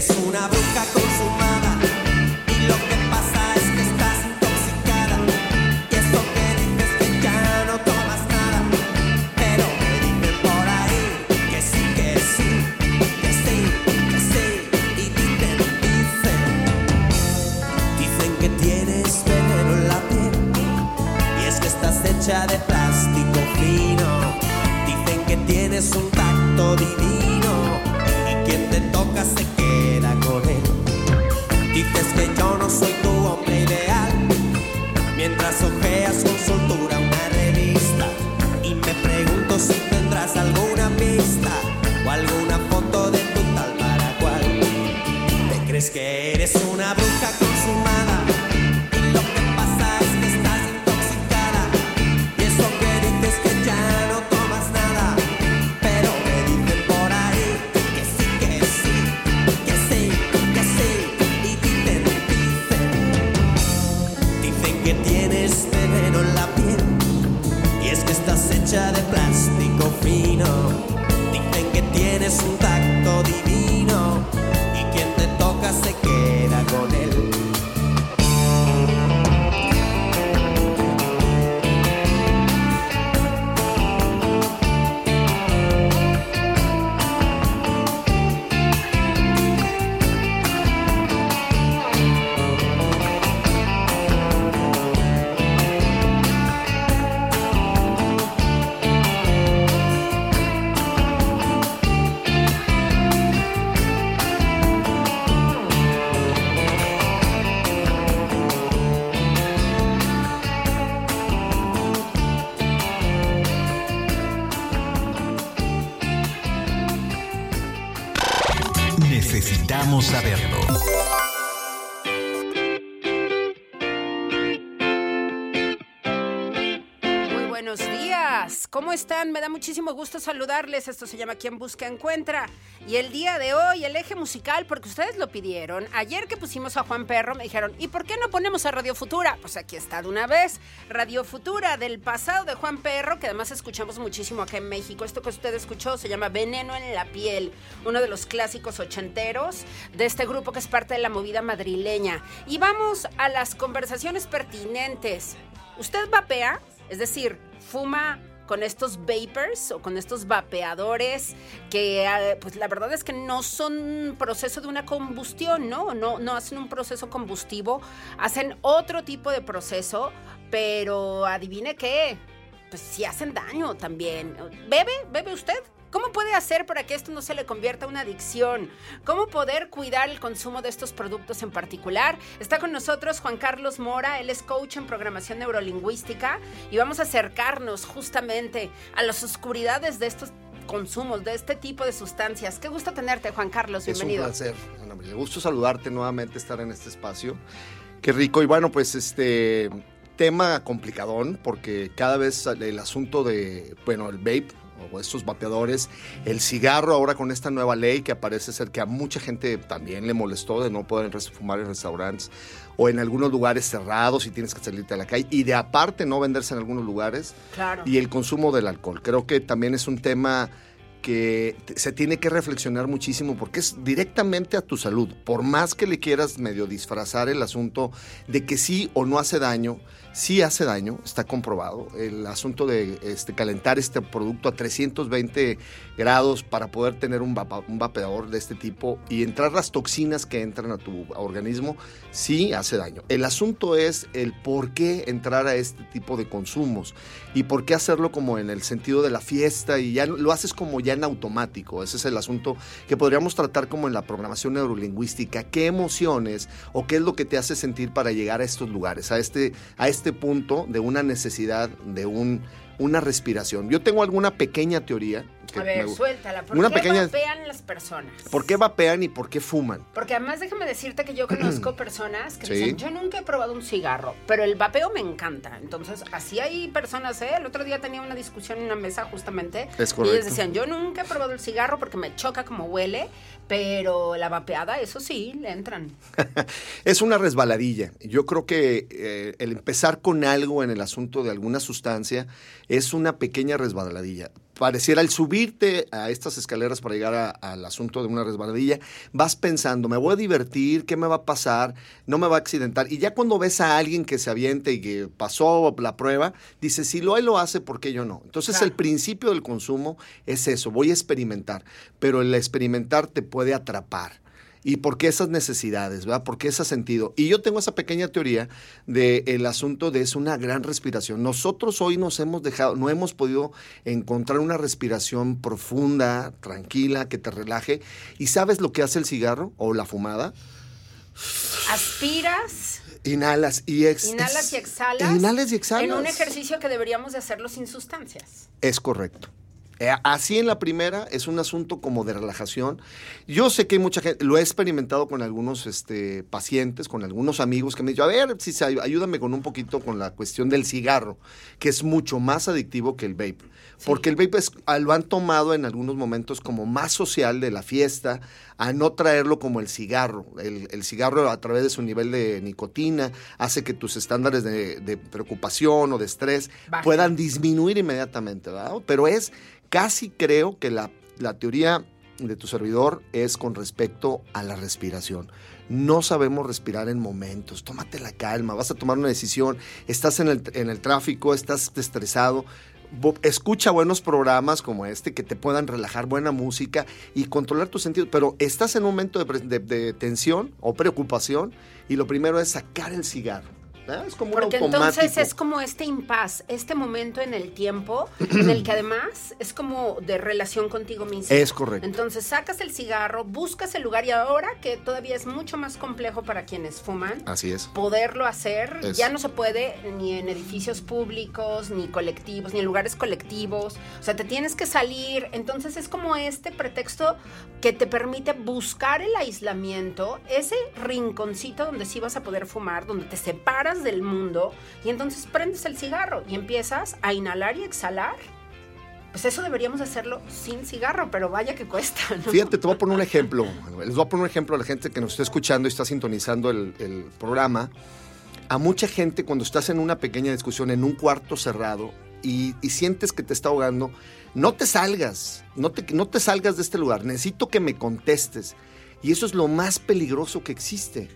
Eres una muchísimo gusto saludarles. Esto se llama Quien Busca Encuentra. Y el día de hoy, el eje musical, porque ustedes lo pidieron. Ayer que pusimos a Juan Perro, me dijeron, ¿y por qué no ponemos a Radio Futura? Pues aquí está de una vez. Radio Futura del pasado de Juan Perro, que además escuchamos muchísimo acá en México. Esto que usted escuchó se llama Veneno en la piel, uno de los clásicos ochenteros de este grupo que es parte de la movida madrileña. Y vamos a las conversaciones pertinentes. ¿Usted vapea? Es decir, fuma con estos vapors o con estos vapeadores que eh, pues la verdad es que no son proceso de una combustión, ¿no? No, no hacen un proceso combustivo, hacen otro tipo de proceso, pero adivine qué, pues sí hacen daño también. ¿Bebe? ¿Bebe usted? ¿Cómo puede hacer para que esto no se le convierta en una adicción? ¿Cómo poder cuidar el consumo de estos productos en particular? Está con nosotros Juan Carlos Mora, él es coach en programación neurolingüística y vamos a acercarnos justamente a las oscuridades de estos consumos, de este tipo de sustancias. Qué gusto tenerte, Juan Carlos, bienvenido. Es un placer, Ana María. Gusto saludarte nuevamente, estar en este espacio. Qué rico. Y bueno, pues este tema complicadón porque cada vez el asunto de, bueno, el vape o estos vapeadores, el cigarro ahora con esta nueva ley que parece ser que a mucha gente también le molestó de no poder fumar en restaurantes o en algunos lugares cerrados y tienes que salirte a la calle y de aparte no venderse en algunos lugares Claro. y el consumo del alcohol. Creo que también es un tema que se tiene que reflexionar muchísimo porque es directamente a tu salud. Por más que le quieras medio disfrazar el asunto de que sí o no hace daño, sí hace daño, está comprobado. El asunto de este, calentar este producto a 320 grados para poder tener un, vapeador de este tipo y entrar las toxinas que entran a tu organismo, sí hace daño. El asunto es el por qué entrar a este tipo de consumos y por qué hacerlo como en el sentido de la fiesta y ya lo haces como ya en automático. Ese es el asunto que podríamos tratar como en la programación neurolingüística. ¿Qué emociones o qué es lo que te hace sentir para llegar a estos lugares, a este, a este punto de una necesidad, de un, una respiración? Yo tengo alguna pequeña teoría. Que A ver, suéltala. ¿Por una qué pequeña- vapean las personas? ¿Por qué vapean y por qué fuman? Porque además déjame decirte que yo conozco personas que Sí. dicen, yo nunca he probado un cigarro, pero el vapeo me encanta. Entonces, así hay personas, ¿eh? El otro día tenía una discusión en una mesa justamente. Es Y correcto. ellos decían, yo nunca he probado el cigarro porque me choca como huele, pero la vapeada, eso sí, le entran. Es una resbaladilla. Yo creo que eh, el empezar con algo en el asunto de alguna sustancia es una pequeña resbaladilla. Pareciera al subirte a estas escaleras para llegar a- al asunto de una resbaladilla, vas pensando, me voy a divertir, ¿qué me va a pasar? No me va a accidentar. Y ya cuando ves a alguien que se aviente y que pasó la prueba, dices, si lo él lo hace, ¿por qué yo no? Entonces Claro. el principio del consumo es eso, voy a experimentar, pero el experimentar te puede atrapar. ¿Y por qué esas necesidades? ¿verdad? ¿Por qué ese sentido? Y yo tengo esa pequeña teoría del asunto de es una gran respiración. Nosotros hoy nos hemos dejado, no hemos podido encontrar una respiración profunda, tranquila, que te relaje. ¿Y sabes lo que hace el cigarro o la fumada? Aspiras, Inhalas y ex- inhalas y exhalas. Inhalas y exhalas. En un ejercicio que deberíamos de hacerlo sin sustancias. Es correcto. Eh, Así en la primera es un asunto como de relajación. Yo sé que hay mucha gente, lo he experimentado con algunos este, pacientes, con algunos amigos que me han a ver, si ayúdame con un poquito con la cuestión del cigarro, que es mucho más adictivo que el vape. Porque el vape es- ah, lo han tomado en algunos momentos como más social de la fiesta, a no traerlo como el cigarro. El, el cigarro a través de su nivel de nicotina hace que tus estándares de, de preocupación o de estrés puedan disminuir inmediatamente, ¿verdad? Pero es casi creo que la, la teoría de tu servidor es con respecto a la respiración. No sabemos respirar en momentos. Tómate la calma, vas a tomar una decisión, estás en el, en el tráfico, estás estresado. Escucha buenos programas como este que te puedan relajar, buena música y controlar tus sentidos. Pero estás en un momento de- de tensión o preocupación y lo primero es sacar el cigarro. ¿Verdad? Es como un Porque automático. entonces es como este impas, este momento en el tiempo en el que además es como de relación contigo mismo. Es correcto. Entonces sacas el cigarro, buscas el lugar y ahora que todavía es mucho más complejo para quienes fuman, Así es. poderlo hacer, Es- ya no se puede ni en edificios públicos, ni colectivos, ni en lugares colectivos. O sea, te tienes que salir. Entonces es como este pretexto que te permite buscar el aislamiento, ese rinconcito donde sí vas a poder fumar, donde te separas del mundo y entonces prendes el cigarro y empiezas a inhalar y exhalar. Pues eso deberíamos hacerlo sin cigarro, pero vaya que cuesta, ¿no? Fíjate, te voy a poner un ejemplo. Les voy a poner un ejemplo a la gente que nos está escuchando y está sintonizando el, programa. A mucha gente cuando estás en una pequeña discusión, en un cuarto cerrado, y sientes que te está ahogando, no te salgas, no te, no te salgas de este lugar. Necesito que me contestes. Y eso es lo más peligroso que existe.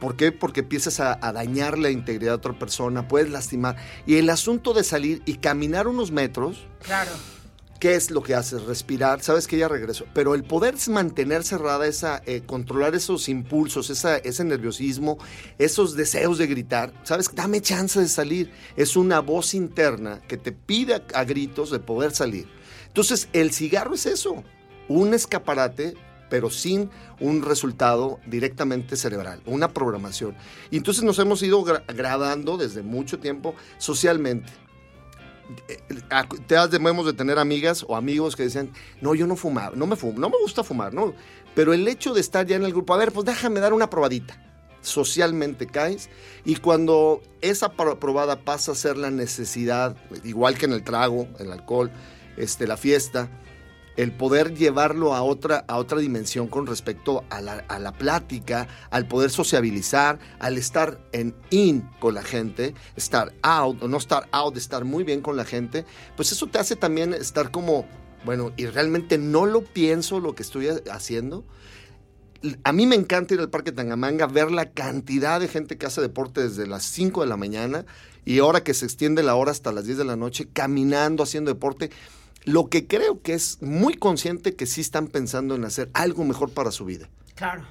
¿Por qué? Porque empiezas a, a dañar la integridad de otra persona, puedes lastimar. Y el asunto de salir y caminar unos metros, Claro. ¿Qué es lo que haces? Respirar, sabes que ya regreso. Pero el poder mantener cerrada esa, eh, controlar esos impulsos, esa, ese nerviosismo, esos deseos de gritar, sabes, dame chance de salir. Es una voz interna que te pide a, gritos de poder salir. Entonces, el cigarro es eso, un escaparate, pero sin un resultado directamente cerebral, una programación. Y entonces nos hemos ido gra- gradando desde mucho tiempo socialmente te has debemos de tener amigas o amigos que decían, no, yo no fumaba, no me fumo, no me gusta fumar, ¿no? Pero el hecho de estar ya en el grupo, a ver, pues déjame dar una probadita. socialmente caes y cuando esa probada pasa a ser la necesidad, igual que en el trago, el alcohol, este, la fiesta, el poder llevarlo a otra, a otra dimensión con respecto a la, a la, plática, al poder sociabilizar, al estar en in con la gente, estar out o no estar out, estar muy bien con la gente, pues eso te hace también estar como, bueno, y realmente no lo pienso lo que estoy haciendo. A mí me encanta ir al Parque Tangamanga, ver la cantidad de gente que hace deporte desde las 5 de la mañana y ahora que se extiende la hora hasta las 10 de la noche, caminando, haciendo deporte lo que creo que es muy consciente que sí están pensando en hacer algo mejor para su vida. Claro.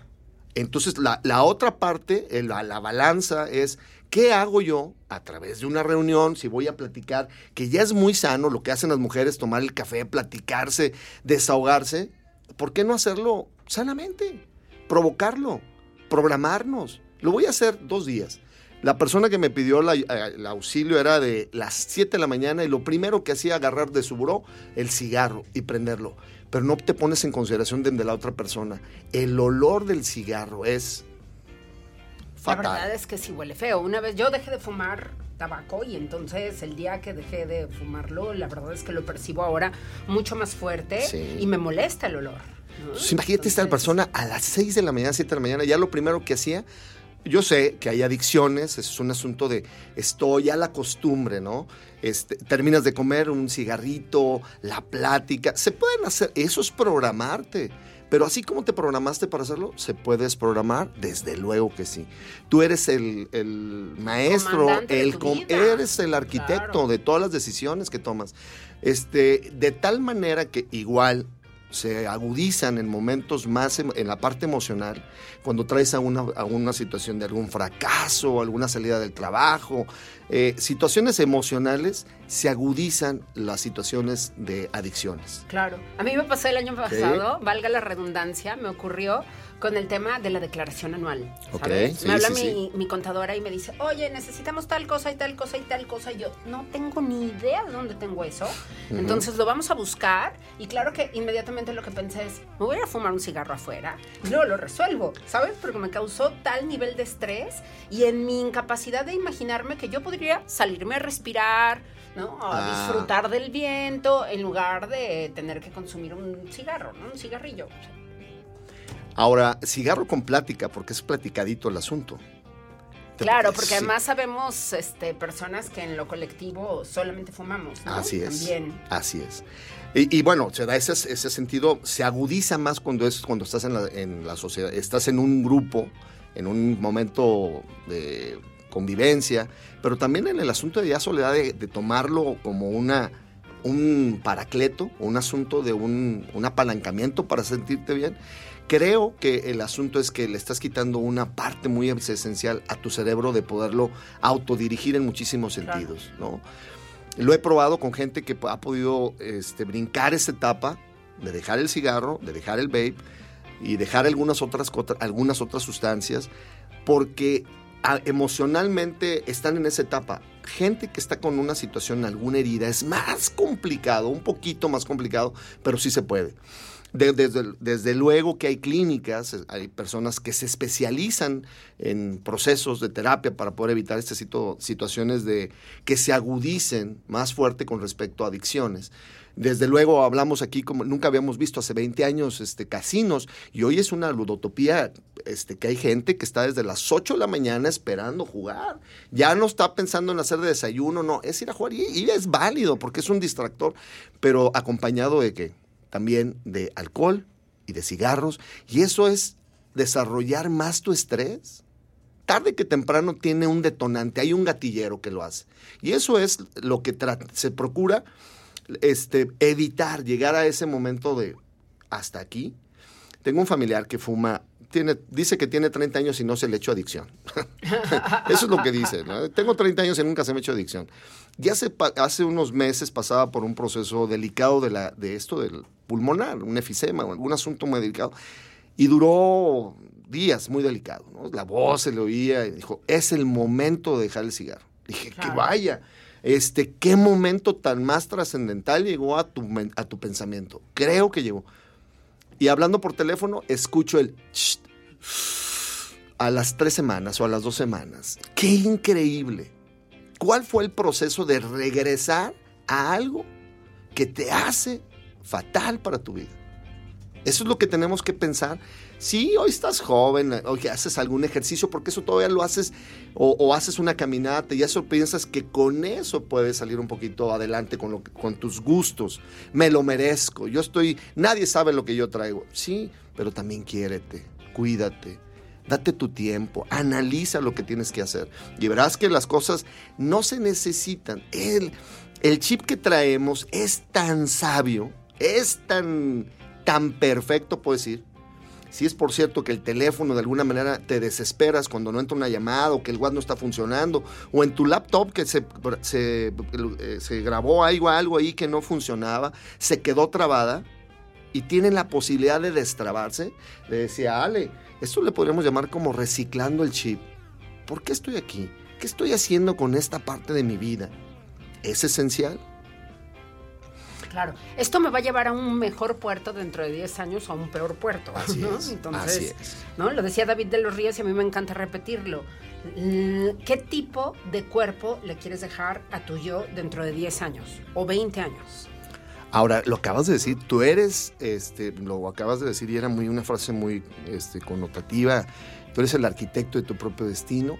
Entonces, la, otra parte, la, la, balanza es, ¿qué hago yo a través de una reunión? Si voy a platicar, que ya es muy sano lo que hacen las mujeres, tomar el café, platicarse, desahogarse, ¿por qué no hacerlo sanamente? Provocarlo, programarnos. Lo voy a hacer dos días. La persona que me pidió eh, el auxilio era de las 7 de la mañana y lo primero que hacía agarrar de su buró el cigarro y prenderlo. Pero no te pones en consideración de, la otra persona. El olor del cigarro es fatal. La verdad es que sí huele feo. Una vez yo dejé de fumar tabaco y entonces el día que dejé de fumarlo, la verdad es que lo percibo ahora mucho más fuerte y me molesta el olor. imagínate esta persona a las 6 de la mañana, 7 de la mañana, ya lo primero que hacía yo sé que hay adicciones, es un asunto de estoy a la costumbre, ¿no? Este, terminas de comer un cigarrito, la plática, se pueden hacer, eso es programarte. Pero así como te programaste para hacerlo, se puede desprogramar, desde luego que sí. Tú eres el, maestro, el, eres el arquitecto de todas las decisiones que tomas. Este, de tal manera que igual se agudizan en momentos más en la parte emocional, cuando traes a una, a una situación de algún fracaso, alguna salida del trabajo, eh, situaciones emocionales, se agudizan las situaciones de adicciones. Claro, a mí me pasó el año pasado, valga la redundancia, me ocurrió con el tema de la declaración anual. ¿sabes? me habla mi, contadora y me dice, oye, necesitamos tal cosa y tal cosa y tal cosa. Y yo no tengo ni idea de dónde tengo eso. Entonces lo vamos a buscar. Y claro que inmediatamente lo que pensé es, me voy a fumar un cigarro afuera. No lo resuelvo, ¿sabes? Porque me causó tal nivel de estrés y en mi incapacidad de imaginarme que yo podría salirme a respirar, ¿no? A ah. disfrutar del viento en lugar de tener que consumir un cigarro, ¿no? Un cigarrillo. Ahora, cigarro con plática, porque es platicadito el asunto. Claro, porque además sabemos este, personas que en lo colectivo solamente fumamos. ¿no? Así es. También. Así es. Y, bueno, se da ese, ese, sentido, se agudiza más cuando es cuando estás en la, en la sociedad, estás en un grupo, en un momento de convivencia, pero también en el asunto de ya soledad de, de tomarlo como una un paracleto, un asunto de un, un apalancamiento para sentirte bien Creo que el asunto es que le estás quitando una parte muy esencial a tu cerebro de poderlo autodirigir en muchísimos sentidos, ¿no? Lo he probado con gente que ha podido este, brincar esa etapa de dejar el cigarro, de dejar el vape y dejar algunas otras, algunas otras sustancias, porque emocionalmente están en esa etapa. Gente que está con una situación, alguna herida, es más complicado, un poquito más complicado, pero sí se puede desde, luego que hay clínicas, hay personas que se especializan en procesos de terapia para poder evitar estas situaciones de que se agudicen más fuerte con respecto a adicciones. Desde luego hablamos aquí como nunca habíamos visto hace 20 años este, casinos y hoy es una ludotopía este, que hay gente que está desde las 8 de la mañana esperando jugar. Ya no está pensando en hacer de desayuno, no, es ir a jugar y, y es válido porque es un distractor, pero acompañado de qué? También de alcohol y de cigarros, y eso es desarrollar más tu estrés. Tarde que temprano tiene un detonante, hay un gatillero que lo hace. Y eso es lo que se procura este, evitar, llegar a ese momento de hasta aquí. Tengo un familiar que fuma tiene, dice que tiene 30 años y no se le echó adicción. Eso es lo que dice. Tengo 30 años y nunca se me echó adicción. Ya hace, hace unos meses pasaba por un proceso delicado de, la, de esto del pulmonar, un efisema o algún asunto muy delicado. Y duró días muy delicado. La voz se le oía y dijo, es el momento de dejar el cigarro. Dije, que vaya. Este, ¿Qué momento tan más trascendental llegó a tu, a tu pensamiento? Creo que llegó. Y hablando por teléfono, escucho el... a las tres semanas o a las dos semanas. ¡Qué increíble! ¿Cuál fue el proceso de regresar a algo que te hace fatal para tu vida? Eso es lo que tenemos que pensar. Sí, hoy estás joven, hoy haces algún ejercicio, porque eso todavía lo haces, o, haces una caminata y eso piensas que con eso puedes salir un poquito adelante con, lo, con tus gustos. Me lo merezco. Yo estoy, nadie sabe lo que yo traigo. Sí, pero también quiérete, cuídate. Date tu tiempo, analiza lo que tienes que hacer y verás que las cosas no se necesitan. El, el chip que traemos es tan sabio, es tan, tan perfecto, puedo decir. Si es por cierto que el teléfono de alguna manera te desesperas cuando no entra una llamada o que el WhatsApp no está funcionando o en tu laptop que se, eh, se grabó algo, algo ahí que no funcionaba, se quedó trabada y tienen la posibilidad de destrabarse, le decía Ale, esto le podríamos llamar como reciclando el chip. ¿Por qué estoy aquí? ¿Qué estoy haciendo con esta parte de mi vida? ¿Es esencial? Claro, esto me va a llevar a un mejor puerto dentro de 10 años o a un peor puerto. Así ¿no? es, Entonces, así es. ¿no? Lo decía David de los Ríos y a mí me encanta repetirlo. ¿Qué tipo de cuerpo le quieres dejar a tu yo dentro de 10 años o 20 años? Ahora, lo acabas de decir, tú eres, este, lo acabas de decir y era muy una frase muy este, connotativa, tú eres el arquitecto de tu propio destino.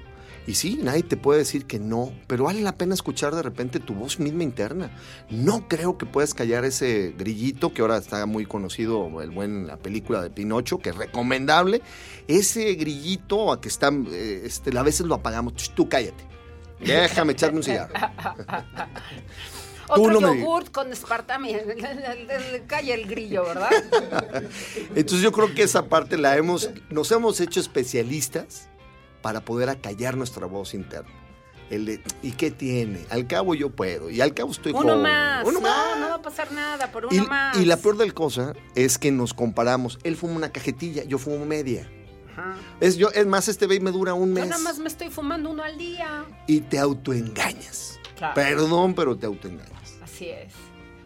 Y sí, nadie te puede decir que no, pero vale la pena escuchar de repente tu voz misma interna. No creo que puedas callar ese grillito que ahora está muy conocido, el buen la película de Pinocho, que es recomendable. Ese grillito a que está, eh, este, a veces lo apagamos. Tú cállate. Déjame echarme un cigarro. Tú Otro no me yogurt con le calla el grillo, ¿verdad? Entonces yo creo que esa parte la hemos, nos hemos hecho especialistas para poder acallar nuestra voz interna. El de, ¿y qué tiene? Al cabo yo puedo. Y al cabo estoy Uno joven. más. Uno no, más. no va a pasar nada por uno Y, más. y la peor del cosa es que nos comparamos. Él fuma una cajetilla, yo fumo media. Ajá. Es, yo, es más, este baby me dura un Yo mes. nada más me estoy fumando uno al día. Y te autoengañas. Claro. Perdón, pero te autoengañas. Así es.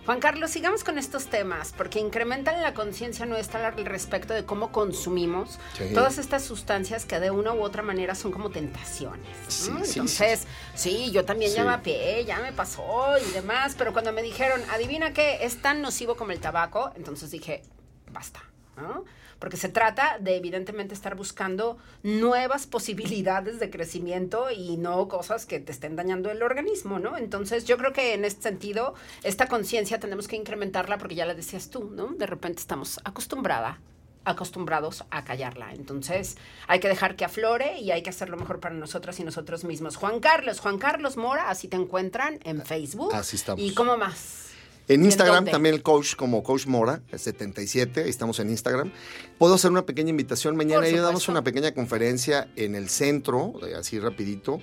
Juan Carlos, sigamos con estos temas porque incrementan la conciencia nuestra al respecto de cómo consumimos Sí. todas estas sustancias que de una u otra manera son como tentaciones. ¿no? Sí, sí, Entonces, sí, yo también ya vapeé, ya me pasó y demás, pero cuando me dijeron, adivina qué, es tan nocivo como el tabaco, entonces dije, basta. ¿no? Porque se trata de evidentemente estar buscando nuevas posibilidades de crecimiento y no cosas que te estén dañando el organismo, ¿no? Entonces yo creo que en este sentido, esta conciencia tenemos que incrementarla porque ya la decías tú, ¿no? De repente estamos acostumbrada acostumbrados a callarla. Entonces, hay que dejar que aflore y hay que hacer lo mejor para nosotras y nosotros mismos. Juan Carlos, Juan Carlos Mora, así te encuentran en Facebook. Así estamos. ¿Y cómo más? En ¿Y en Instagram también el coach como Coach Mora, el 77, ahí estamos en Instagram. Puedo hacer una pequeña invitación. Mañana ya damos una pequeña conferencia en el centro, eh, así rapidito,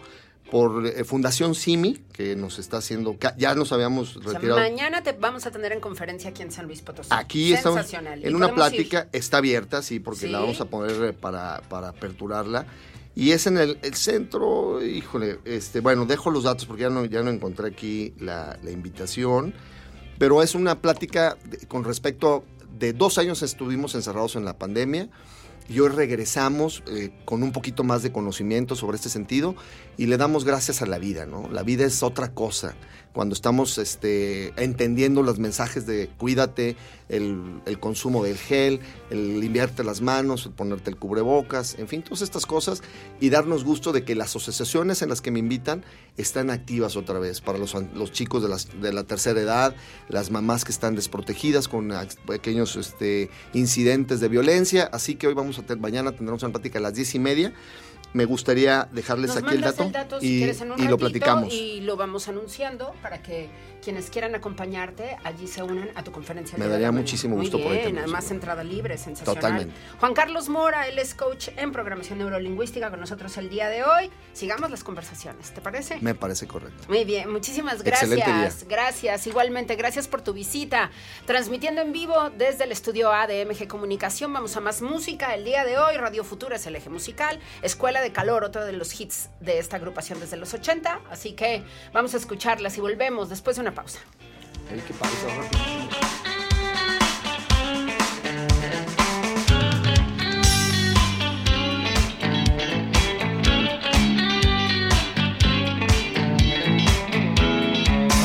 por eh, Fundación Simi, que nos está haciendo, ya nos habíamos O sea, retirado. mañana te vamos a tener en conferencia aquí en San Luis Potosí. Aquí estamos en una ir. plática, está abierta, sí, porque la vamos a poner eh, para, para aperturarla. Y es en el, el centro, híjole, este, bueno, dejo los datos porque ya no, ya no encontré aquí la, la invitación, pero es una plática con respecto, de dos años estuvimos encerrados en la pandemia y hoy regresamos eh, con un poquito más de conocimiento sobre este sentido y le damos gracias a la vida, ¿no? La vida es otra cosa. Cuando estamos este, entendiendo los mensajes de cuídate, el, el consumo del gel, el limpiarte las manos, el ponerte el cubrebocas, en fin, todas estas cosas y darnos gusto de que las asociaciones en las que me invitan están activas otra vez para los, los chicos de, las, de la tercera edad, las mamás que están desprotegidas con pequeños este, incidentes de violencia. Así que hoy vamos a tener, mañana tendremos una plática a las diez y media. Me gustaría dejarles Nos aquí el dato, si y, quieres en un y lo platicamos. Y lo vamos anunciando para que quienes quieran acompañarte allí se unan a tu conferencia. Me daría muchísimo Muy gusto por ahí bien, además entrada libre, sensacional. Totalmente. Juan Carlos Mora, él es coach en programación neurolingüística con nosotros el día de hoy. Sigamos las conversaciones, ¿te parece? Me parece correcto. Muy bien, muchísimas Excelente gracias. día. Gracias, igualmente, gracias por tu visita. Transmitiendo en vivo desde el estudio A de MG Comunicación, vamos a más música. El día de hoy, Radio Futura es el eje musical, Escuela de Calor, otro de los hits de esta agrupación desde los 80. Así que vamos a escucharlas y volvemos después de una una pausa. Ay, qué pausa.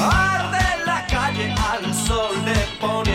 Arde la calle al sol de poner.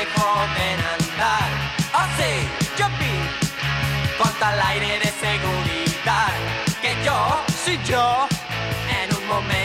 Gente joven andar. Oh sí, yo vi con tal aire de seguridad que yo, sí yo, en un momento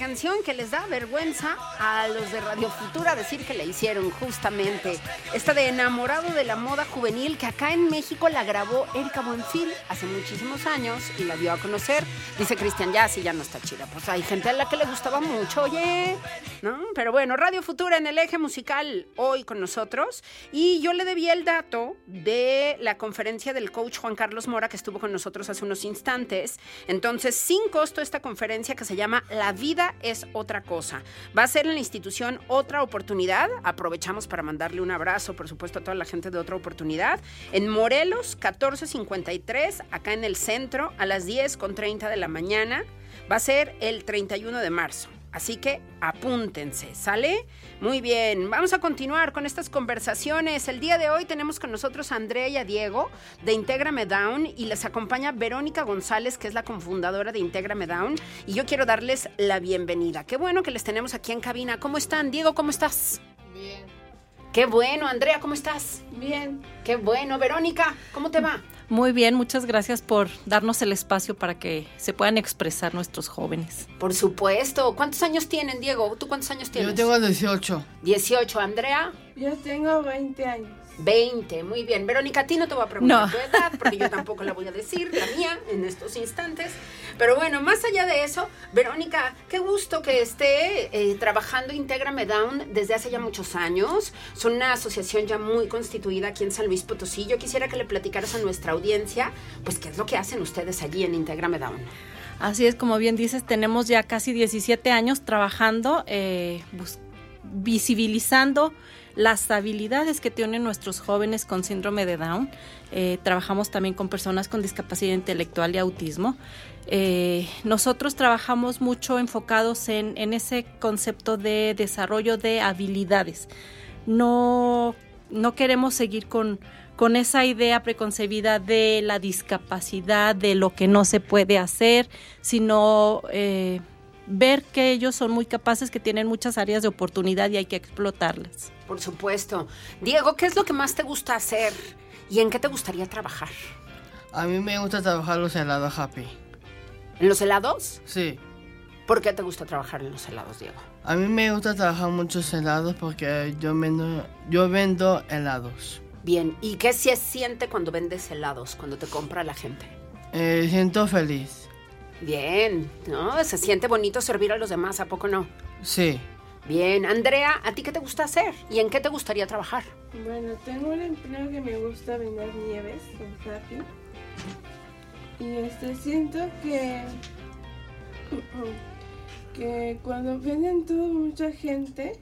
canción que les da vergüenza a los de Radio Futura decir que la hicieron justamente. Esta de Enamorado de la Moda Juvenil que acá en México la grabó Erika Buenfil hace muchísimos años y la dio a conocer. Dice Cristian, ya sí, ya no está chida. Pues hay gente a la que le gustaba mucho, oye. ¿No? Pero bueno, Radio Futura en el eje musical hoy con nosotros. Y yo le debía el dato de la conferencia del coach Juan Carlos Mora que estuvo con nosotros hace unos instantes. Entonces, sin costo esta conferencia que se llama La vida es otra cosa. Va a ser en la institución Otra Oportunidad. Aprovechamos para mandarle un abrazo, por supuesto, a toda la gente de Otra Oportunidad. En Morelos, 1453, acá en el centro, a las 10 con 30 de la mañana. Va a ser el 31 de marzo. Así que apúntense, ¿sale? Muy bien, vamos a continuar con estas conversaciones. El día de hoy tenemos con nosotros a Andrea y a Diego de Intégrame Down y les acompaña Verónica González, que es la cofundadora de Intégrame Down. Y yo quiero darles la bienvenida. Qué bueno que les tenemos aquí en cabina. ¿Cómo están? Diego, ¿cómo estás? Bien. Qué bueno, Andrea, ¿cómo estás? Bien. Qué bueno, Verónica, ¿cómo te va? Muy bien, muchas gracias por darnos el espacio para que se puedan expresar nuestros jóvenes. Por supuesto. ¿Cuántos años tienen, Diego? ¿Tú cuántos años tienes? Yo tengo 18. 18. Andrea, Yo tengo 20 años. 20. Muy bien. Verónica, a ti no te voy a preguntar No. tu edad, porque yo tampoco la voy a decir, la mía, en estos instantes. Pero bueno, más allá de eso, Verónica, qué gusto que esté eh, trabajando Intégrame Down desde hace ya muchos años. Son una asociación ya muy constituida aquí en San Luis Potosí. Yo quisiera que le platicaras a nuestra audiencia, pues, qué es lo que hacen ustedes allí en Intégrame Down. Así es, como bien dices, tenemos ya casi 17 años trabajando, eh, visibilizando las habilidades que tienen nuestros jóvenes con síndrome de Down. Eh, trabajamos también con personas con discapacidad intelectual y autismo. Eh, nosotros trabajamos mucho enfocados en, en ese concepto de desarrollo de habilidades. No, no queremos seguir con, con esa idea preconcebida de la discapacidad, de lo que no se puede hacer, sino eh, ver que ellos son muy capaces, que tienen muchas áreas de oportunidad y hay que explotarlas. Por supuesto. Diego, ¿qué es lo que más te gusta hacer y en qué te gustaría trabajar? A mí me gusta trabajar los helados Happy. ¿En los helados? Sí. ¿Por qué te gusta trabajar en los helados, Diego? A mí me gusta trabajar muchos helados porque yo vendo, yo vendo helados. Bien, ¿y qué se siente cuando vendes helados, cuando te compra la gente? Eh, siento feliz. Bien, ¿no? Se siente bonito servir a los demás, ¿a poco no? Sí. Bien, Andrea, ¿a ti qué te gusta hacer? ¿Y en qué te gustaría trabajar? Bueno, tengo un empleo que me gusta vender nieves en Happy. Y este, siento que. que cuando vienen todo mucha gente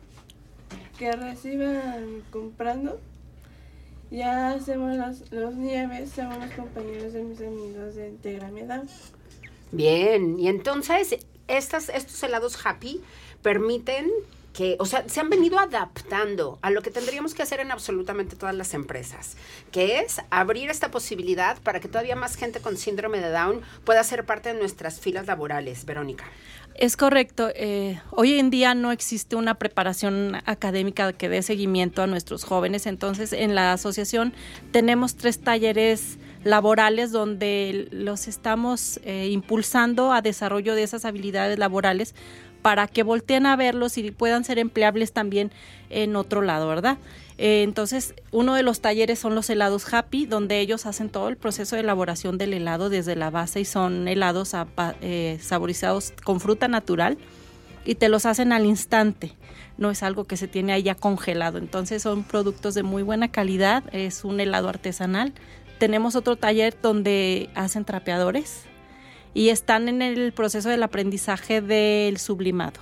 que reciban comprando, ya hacemos las, los nieves, somos los compañeros de mis amigos de Integrame Down. Bien, y entonces estas, estos helados Happy permiten que, o sea, se han venido adaptando a lo que tendríamos que hacer en absolutamente todas las empresas, que es abrir esta posibilidad para que todavía más gente con síndrome de Down pueda ser parte de nuestras filas laborales. Verónica. Es correcto. Eh, hoy en día no existe una preparación académica que dé seguimiento a nuestros jóvenes. Entonces, en la asociación tenemos tres talleres laborales donde los estamos eh, impulsando a desarrollo de esas habilidades laborales para que volteen a verlos y puedan ser empleables también en otro lado, ¿verdad? Eh, entonces, uno de los talleres son los helados Happy, donde ellos hacen todo el proceso de elaboración del helado desde la base y son helados eh, saborizados con fruta natural y te los hacen al instante. No es algo que se tiene ahí ya congelado. Entonces son productos de muy buena calidad. Es un helado artesanal. Tenemos otro taller donde hacen trapeadores y están en el proceso del aprendizaje del sublimado.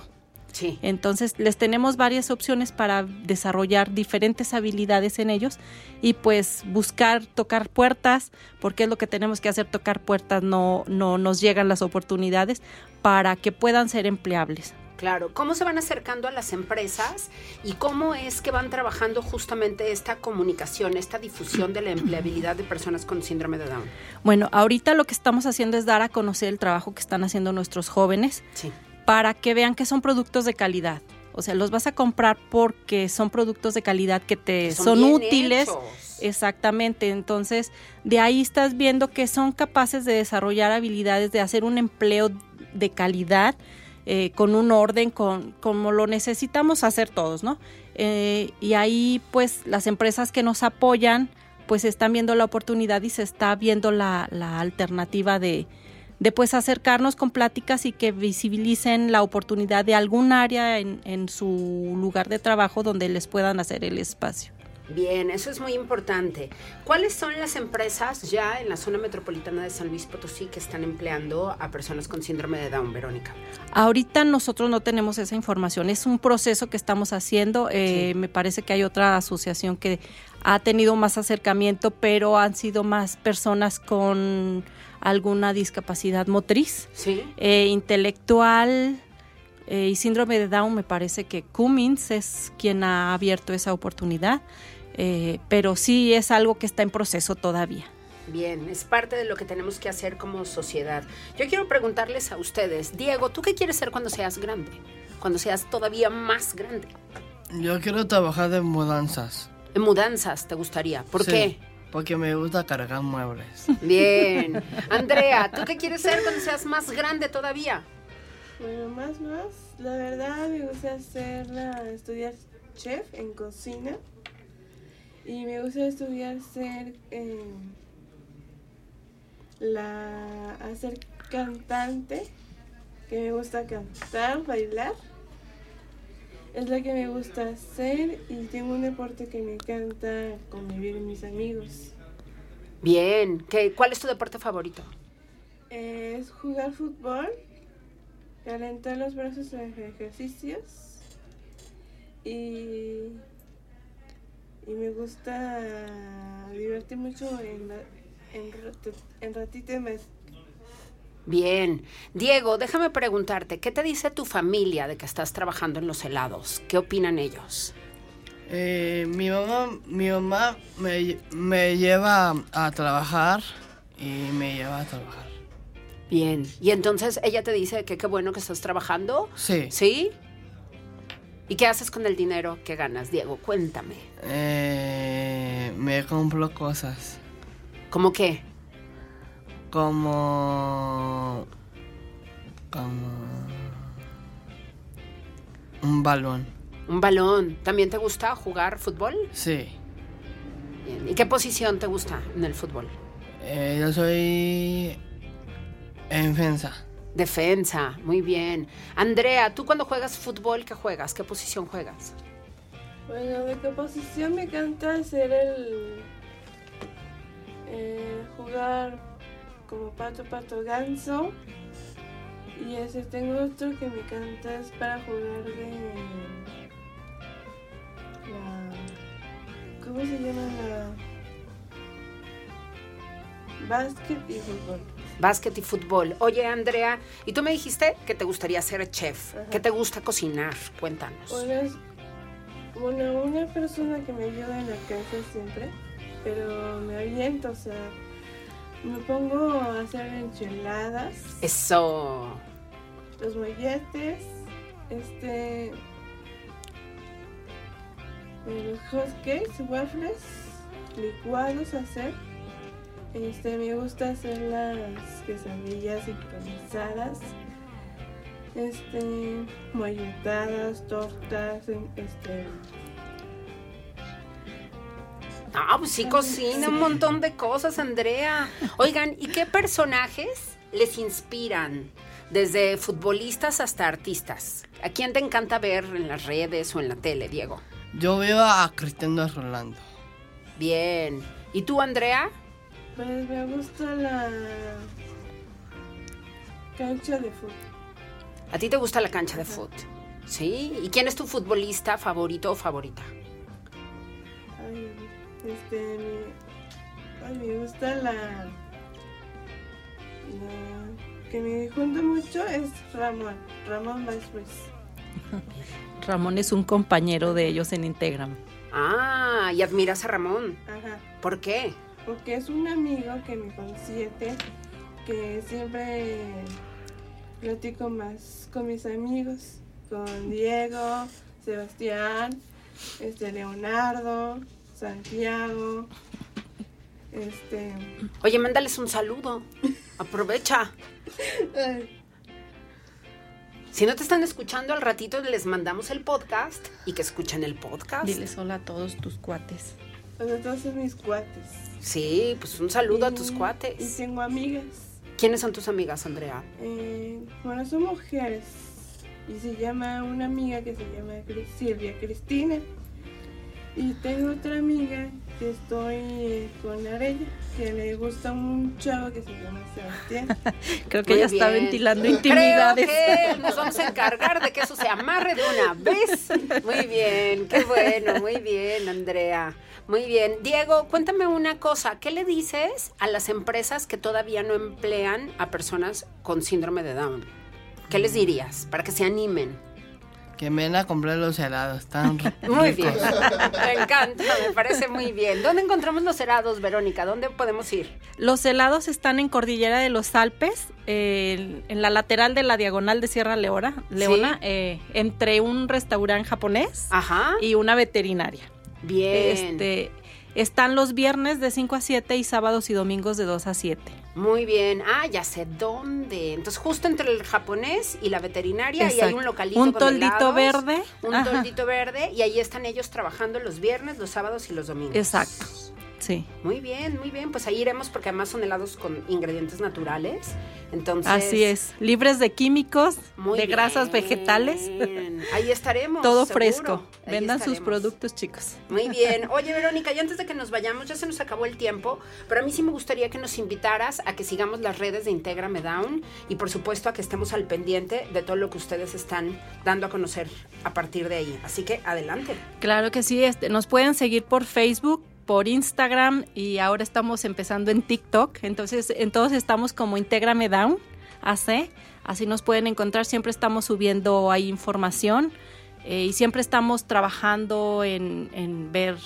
Sí. Entonces les tenemos varias opciones para desarrollar diferentes habilidades en ellos y pues buscar tocar puertas, porque es lo que tenemos que hacer, tocar puertas, no, no nos llegan las oportunidades para que puedan ser empleables. Claro, ¿cómo se van acercando a las empresas y cómo es que van trabajando justamente esta comunicación, esta difusión de la empleabilidad de personas con síndrome de Down? Bueno, ahorita lo que estamos haciendo es dar a conocer el trabajo que están haciendo nuestros jóvenes Sí. para que vean que son productos de calidad. O sea, los vas a comprar porque son productos de calidad que te Que son útiles. hechos. Exactamente. Entonces, de ahí estás viendo que son capaces de desarrollar habilidades, de hacer un empleo de calidad, eh, con un orden, con como lo necesitamos hacer todos, ¿no? Eh, y ahí, pues, las empresas que nos apoyan, pues están viendo la oportunidad y se está viendo la, la alternativa de, de pues acercarnos con pláticas y que visibilicen la oportunidad de algún área en, en su lugar de trabajo donde les puedan hacer el espacio. Bien, eso es muy importante. ¿Cuáles son las empresas ya en la zona metropolitana de San Luis Potosí que están empleando a personas con síndrome de Down, Verónica? Ahorita nosotros no tenemos esa información, es un proceso que estamos haciendo. eh, Me parece que hay otra asociación que ha tenido más acercamiento, pero han sido más personas con alguna discapacidad motriz, Sí. eh, intelectual eh, y síndrome de Down. Me parece que Cummins es quien ha abierto esa oportunidad, eh, pero sí es algo que está en proceso todavía. Bien, es parte de lo que tenemos que hacer como sociedad. Yo quiero preguntarles a ustedes, Diego, ¿tú qué quieres ser cuando seas grande? Cuando seas todavía más grande. Yo quiero trabajar de mudanzas. En mudanzas, ¿te gustaría? ¿Por Sí, qué? Porque me gusta cargar muebles. Bien. Andrea, ¿tú qué quieres ser cuando seas más grande todavía? Bueno, más, más, la verdad me gusta hacer la- estudiar chef en cocina. Y me gusta estudiar ser eh, la hacer cantante, que me gusta cantar, bailar. Es lo que me gusta hacer y tengo un deporte que me encanta convivir con mis amigos. Bien. ¿Qué, ¿Cuál es tu deporte favorito? Es jugar fútbol, calentar los brazos en ejercicios y, y me gusta divertir mucho en, la- en, en ratito y mes. Bien. Diego, déjame preguntarte, ¿qué te dice tu familia de que estás trabajando en los helados? ¿Qué opinan ellos? Eh, mi mamá, mi mamá me, me lleva a trabajar y me lleva a trabajar. Bien. Y entonces ella te dice que qué bueno que estás trabajando. Sí. ¿Sí? ¿Y qué haces con el dinero que ganas, Diego? Cuéntame. Eh, me compro cosas ¿Cómo qué? como... como... un balón. Un balón. ¿También te gusta jugar fútbol? Sí. Bien. ¿Y qué posición te gusta en el fútbol? Eh, yo soy en defensa. Defensa, muy bien. Andrea, ¿tú cuando juegas fútbol, qué juegas? ¿Qué posición juegas? Bueno, de qué posición me encanta hacer el. eh, jugar como pato, pato, ganso. Y ese tengo otro que me encanta es para jugar de. La. ¿Cómo se llama la. Básquet y fútbol. Básquet y fútbol. Oye, Andrea, y tú me dijiste que te gustaría ser chef, Ajá. que te gusta cocinar. Cuéntanos. Bueno, es bueno, una persona que me ayuda en la casa siempre, pero me aviento, o sea, me pongo a hacer enchiladas, Eso. los molletes, este, eh, los hot cakes, waffles, licuados hacer. Este, me gusta hacer las quesadillas sincronizadas, este, molletadas, tortas, este, Ah, pues sí cocina un montón de cosas, Andrea. Oigan, ¿y qué personajes les inspiran? Desde futbolistas hasta artistas. ¿A quién te encanta ver en las redes o en la tele, Diego? Yo veo a Cristiano Rolando. Bien. ¿Y tú, Andrea? Pues me gusta la cancha de fútbol. ¿A ti te gusta la cancha de fútbol? ¿Sí? ¿Y quién es tu futbolista favorito o favorita? Ay, este, me, ay, me gusta la, la que me junta mucho es Ramón, Ramón Vázquez. Ruiz. Ramón es un compañero de ellos en Integram. Ah, y admiras a Ramón. Ajá, ¿Por qué? porque es un amigo que me consiente, que siempre platico más con mis amigos, con Diego, Sebastián, este Leonardo, Santiago, este Oye, mándales un saludo. Aprovecha. Si no te están escuchando al ratito, les mandamos el podcast y que escuchen el podcast. Diles hola a todos tus cuates. pues entonces mis cuates. Sí, pues un saludo a tus Y- Y cuates. tengo amigas. ¿Quiénes son tus amigas, Andrea? Eh, bueno, son mujeres. Y se llama una amiga que se llama Silvia Cristina. Y tengo otra amiga que estoy eh, con Arella, que le gusta un chavo que se llama Sebastián. Creo que Muy ya está ventilando intimidades. Creo que nos vamos a encargar de que eso se amarre de una vez. Muy bien, qué bueno, muy bien, Andrea. Muy bien. Diego, cuéntame una cosa. ¿Qué le dices a las empresas que todavía no emplean a personas con síndrome de Down? ¿Qué les dirías para que se animen? Que me ven a comprar los helados, tan ri- Muy ricos. bien. Me encanta, me parece muy bien. ¿Dónde encontramos los helados, Verónica? ¿Dónde podemos ir? Los helados están en Cordillera de los Alpes, eh, en la lateral de la diagonal de Sierra Leona, Leona Sí. eh, entre un restaurante japonés Ajá. y una veterinaria. Bien. Este, están los viernes de 5 a 7 y sábados y domingos de 2 a 7. Muy bien. Ah, ya sé dónde. Entonces, justo entre el japonés y la veterinaria, y hay un localito Un con toldito helados, verde. Un Ajá. toldito verde, y ahí están ellos trabajando los viernes, los sábados y los domingos. Exacto. Sí. Muy bien, muy bien. Pues ahí iremos porque además son helados con ingredientes naturales. Entonces. Así es. Libres de químicos, muy de grasas vegetales. Ahí estaremos. Todo seguro. fresco. Ahí Vendan sus productos, chicos. Muy bien. Oye, Verónica, y antes de que nos vayamos, ya se nos acabó el tiempo, pero a mí sí me gustaría que nos invitaras a que sigamos las redes de Intégrame Down y por supuesto a que estemos al pendiente de todo lo que ustedes están dando a conocer a partir de ahí. Así que adelante. Claro que sí, este, nos pueden seguir por Facebook, por Instagram y ahora estamos empezando en TikTok. Entonces, en todos estamos como Intégrame Down, AC. Así nos pueden encontrar. Siempre estamos subiendo ahí información eh, y siempre estamos trabajando en, en ver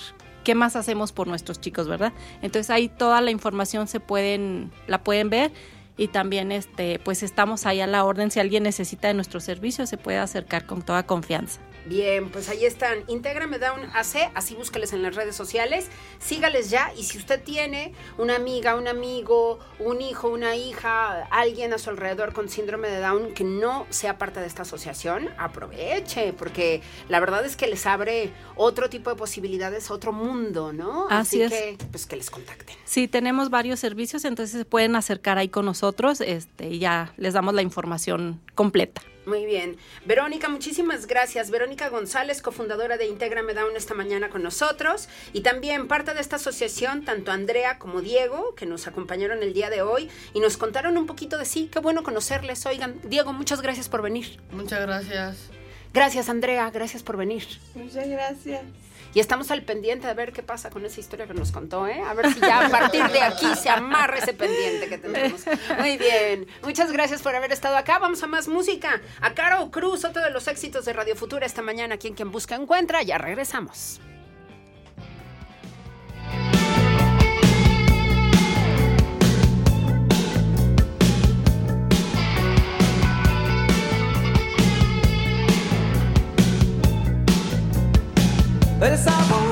qué más hacemos por nuestros chicos, ¿verdad? Entonces ahí toda la información se pueden, la pueden ver y también este, pues estamos ahí a la orden. Si alguien necesita de nuestro servicio, se puede acercar con toda confianza. Bien, pues ahí están. Intégrame Down AC, así búscales en las redes sociales. Sígales ya. Y si usted tiene una amiga, un amigo, un hijo, una hija, alguien a su alrededor con síndrome de Down que no sea parte de esta asociación, aproveche, porque la verdad es que les abre otro tipo de posibilidades, otro mundo, ¿no? Así es. que, pues que les contacten. Sí, tenemos varios servicios, entonces se pueden acercar ahí con nosotros este, y ya les damos la información completa. Muy bien. Verónica, muchísimas gracias. Verónica González, cofundadora de Intégrame Down esta mañana con nosotros. Y también parte de esta asociación, tanto Andrea como Diego, que nos acompañaron el día de hoy y nos contaron un poquito de sí. Qué bueno conocerles. Oigan, Diego, muchas gracias por venir. Muchas gracias. Gracias, Andrea. Gracias por venir. Muchas gracias. Y estamos al pendiente de ver qué pasa con esa historia que nos contó, ¿eh? A ver si ya a partir de aquí se amarra ese pendiente que tenemos. Muy bien. Muchas gracias por haber estado acá. Vamos a más música. A Caro Cruz, otro de los éxitos de Radio Futura esta mañana, aquí en Quien Busca Encuentra. Ya regresamos. El sabor de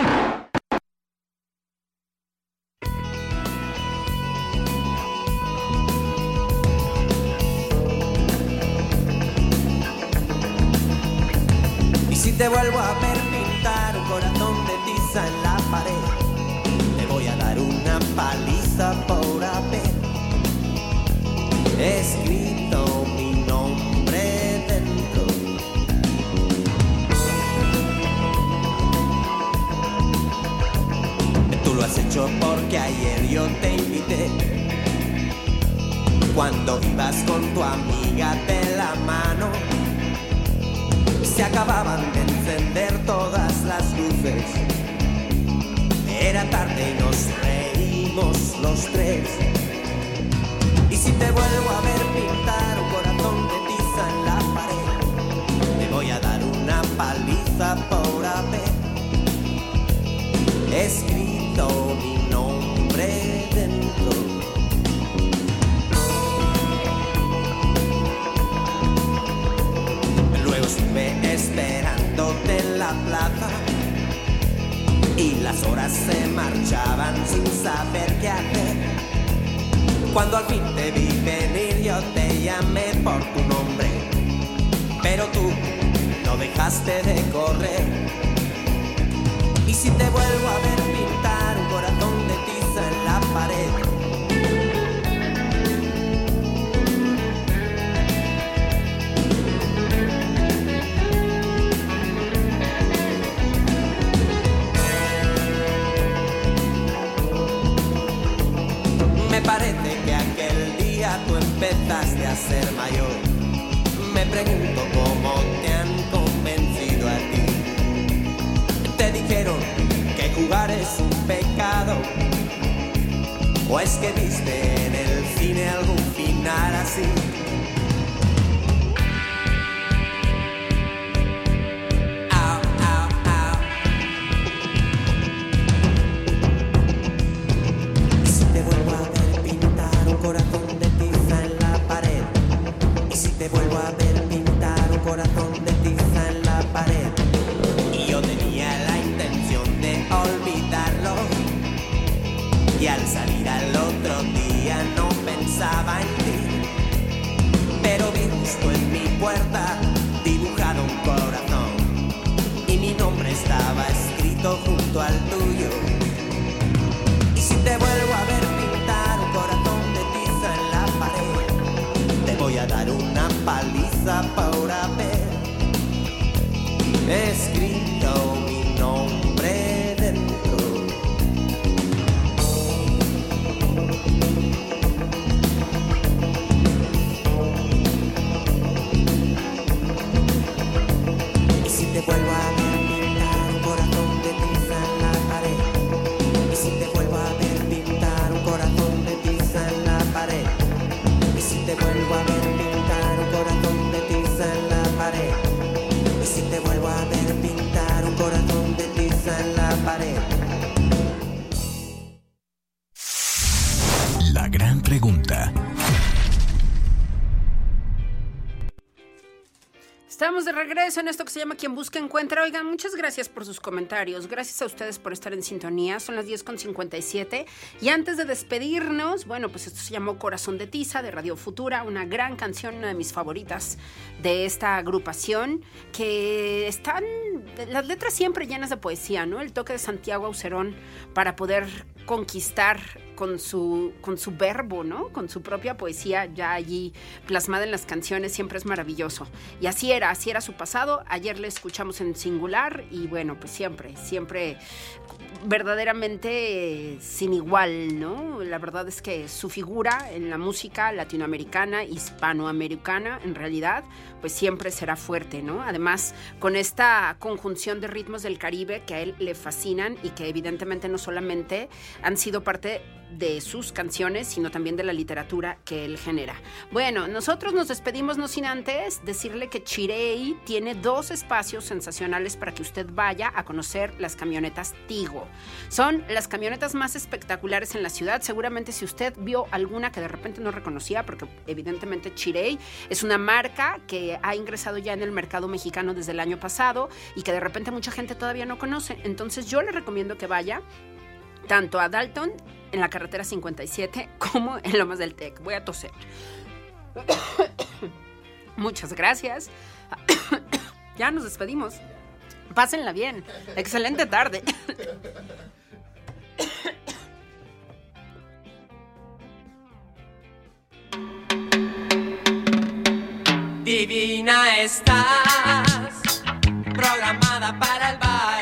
Te invité. Cuando ibas con tu amiga de la mano se acababan de encender todas las luces. Era tarde y nos reímos los tres. Y si te vuelvo a ver pintar un esperándote en la plaza y las horas se marchaban sin saber qué hacer. Cuando al fin te vi venir yo te llamé por tu nombre, pero tú no dejaste de correr. Y si te vuelvo a ver pintar un corazón de tiza en la pared, empezaste a ser mayor. Me pregunto cómo te han convencido a ti. Te dijeron que jugar es un pecado. ¿O es que viste en el cine algún final Estamos de regreso en esto que se llama Quien Busca Encuentra. Oigan, muchas gracias por sus comentarios. Gracias a ustedes por estar en sintonía. Son las 10.57. Y antes de despedirnos, bueno, pues esto se llamó Corazón de Tiza de Radio Futura, una gran canción, una de mis favoritas de esta agrupación, que están las letras siempre llenas de poesía, ¿no? El toque de Santiago Aucerón para poder conquistar con su, con su verbo, ¿no? Con su propia poesía ya allí plasmada en las canciones, siempre es maravilloso. Y así era, así era su pasado. Ayer le escuchamos en singular y bueno, pues siempre, siempre verdaderamente eh, sin igual, ¿no? La verdad es que su figura en la música latinoamericana, hispanoamericana, en realidad, pues siempre será fuerte, ¿no? Además, con esta conjunción de ritmos del Caribe que a él le fascinan y que evidentemente no solamente han sido parte de sus canciones, sino también de la literatura que él genera. Bueno, nosotros nos despedimos no sin antes decirle que Chirey tiene dos espacios sensacionales para que usted vaya a conocer las camionetas Tigo. Son las camionetas más espectaculares en la ciudad. Seguramente si usted vio alguna que de repente no reconocía, porque evidentemente Chirey es una marca que ha ingresado ya en el mercado mexicano desde el año pasado y que de repente mucha gente todavía no conoce. Entonces yo le recomiendo que vaya tanto a Dalton en la carretera 57 como en Lomas del Tec. Voy a toser. Muchas gracias. ya nos despedimos. Pásenla bien. Excelente tarde. Divina estás, programada para el baile.